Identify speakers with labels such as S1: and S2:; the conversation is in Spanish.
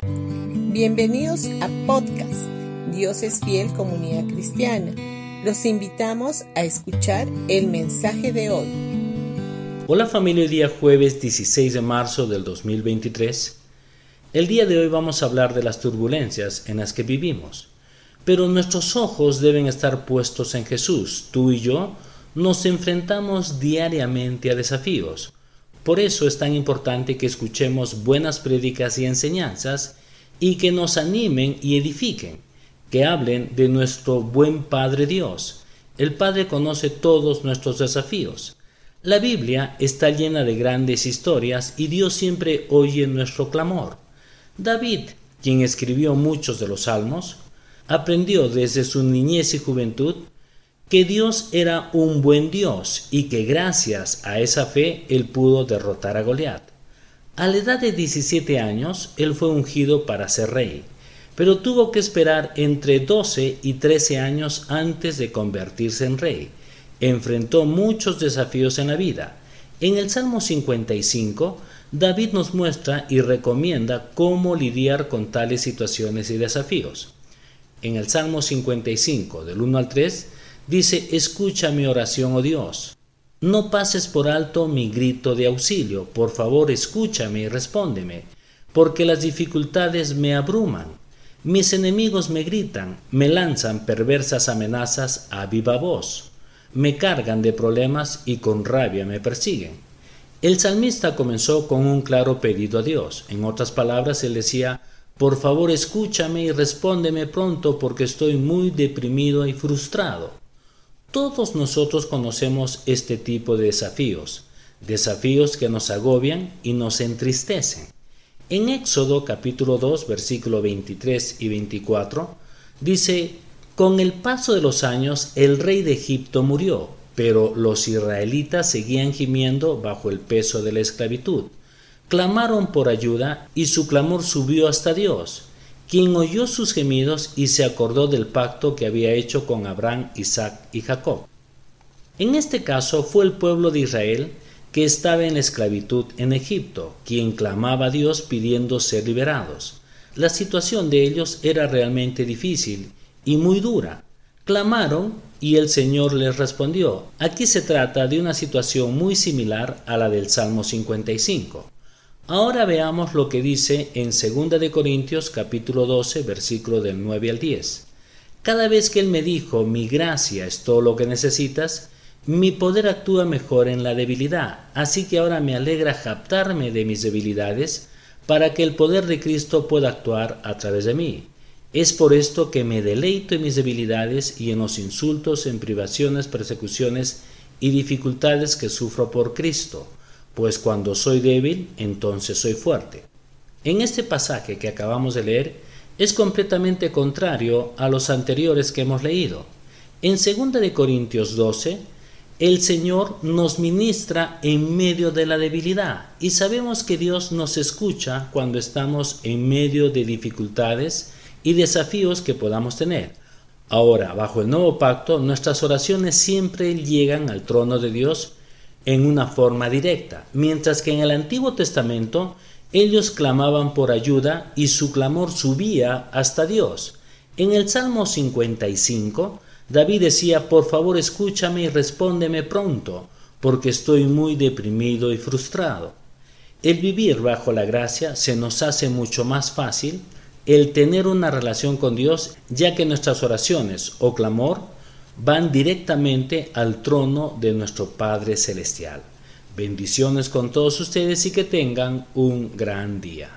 S1: Bienvenidos a podcast Dios es fiel comunidad cristiana. Los invitamos a escuchar el mensaje de hoy.
S2: Hola familia, día jueves 16 de marzo del 2023. El día de hoy vamos a hablar de las turbulencias en las que vivimos. Pero nuestros ojos deben estar puestos en Jesús. Tú y yo nos enfrentamos diariamente a desafíos. Por eso es tan importante que escuchemos buenas prédicas y enseñanzas y que nos animen y edifiquen, que hablen de nuestro buen Padre Dios. El Padre conoce todos nuestros desafíos. La Biblia está llena de grandes historias y Dios siempre oye nuestro clamor. David, quien escribió muchos de los salmos, aprendió desde su niñez y juventud que Dios era un buen Dios y que gracias a esa fe él pudo derrotar a Goliat. A la edad de 17 años él fue ungido para ser rey, pero tuvo que esperar entre 12 y 13 años antes de convertirse en rey. Enfrentó muchos desafíos en la vida. En el Salmo 55 David nos muestra y recomienda cómo lidiar con tales situaciones y desafíos. En el Salmo 55, del 1 al 3, dice, escucha mi oración, oh Dios. No pases por alto mi grito de auxilio, por favor escúchame y respóndeme, porque las dificultades me abruman. Mis enemigos me gritan, me lanzan perversas amenazas a viva voz, me cargan de problemas y con rabia me persiguen. El salmista comenzó con un claro pedido a Dios. En otras palabras, él decía, por favor escúchame y respóndeme pronto porque estoy muy deprimido y frustrado. Todos nosotros conocemos este tipo de desafíos, desafíos que nos agobian y nos entristecen. En Éxodo capítulo 2 versículo 23 y 24 dice, con el paso de los años el rey de Egipto murió pero los israelitas seguían gimiendo bajo el peso de la esclavitud. Clamaron por ayuda y su clamor subió hasta Dios, quien oyó sus gemidos y se acordó del pacto que había hecho con Abraham, Isaac y Jacob. En este caso fue el pueblo de Israel que estaba en la esclavitud en Egipto, quien clamaba a Dios pidiendo ser liberados. La situación de ellos era realmente difícil y muy dura. Clamaron y el Señor les respondió. Aquí se trata de una situación muy similar a la del Salmo 55. Ahora veamos lo que dice en 2 de Corintios capítulo 12 versículo del 9 al 10. Cada vez que Él me dijo, mi gracia es todo lo que necesitas, mi poder actúa mejor en la debilidad, así que ahora me alegra japtarme de mis debilidades para que el poder de Cristo pueda actuar a través de mí. Es por esto que me deleito en mis debilidades y en los insultos, en privaciones, persecuciones y dificultades que sufro por Cristo, pues cuando soy débil, entonces soy fuerte. En este pasaje que acabamos de leer es completamente contrario a los anteriores que hemos leído. En 2 de Corintios 12, el Señor nos ministra en medio de la debilidad y sabemos que Dios nos escucha cuando estamos en medio de dificultades y desafíos que podamos tener. Ahora, bajo el nuevo pacto, nuestras oraciones siempre llegan al trono de Dios en una forma directa, mientras que en el Antiguo Testamento ellos clamaban por ayuda y su clamor subía hasta Dios. En el Salmo 55, David decía, por favor escúchame y respóndeme pronto, porque estoy muy deprimido y frustrado. El vivir bajo la gracia se nos hace mucho más fácil el tener una relación con Dios, ya que nuestras oraciones o clamor van directamente al trono de nuestro Padre Celestial. Bendiciones con todos ustedes y que tengan un gran día.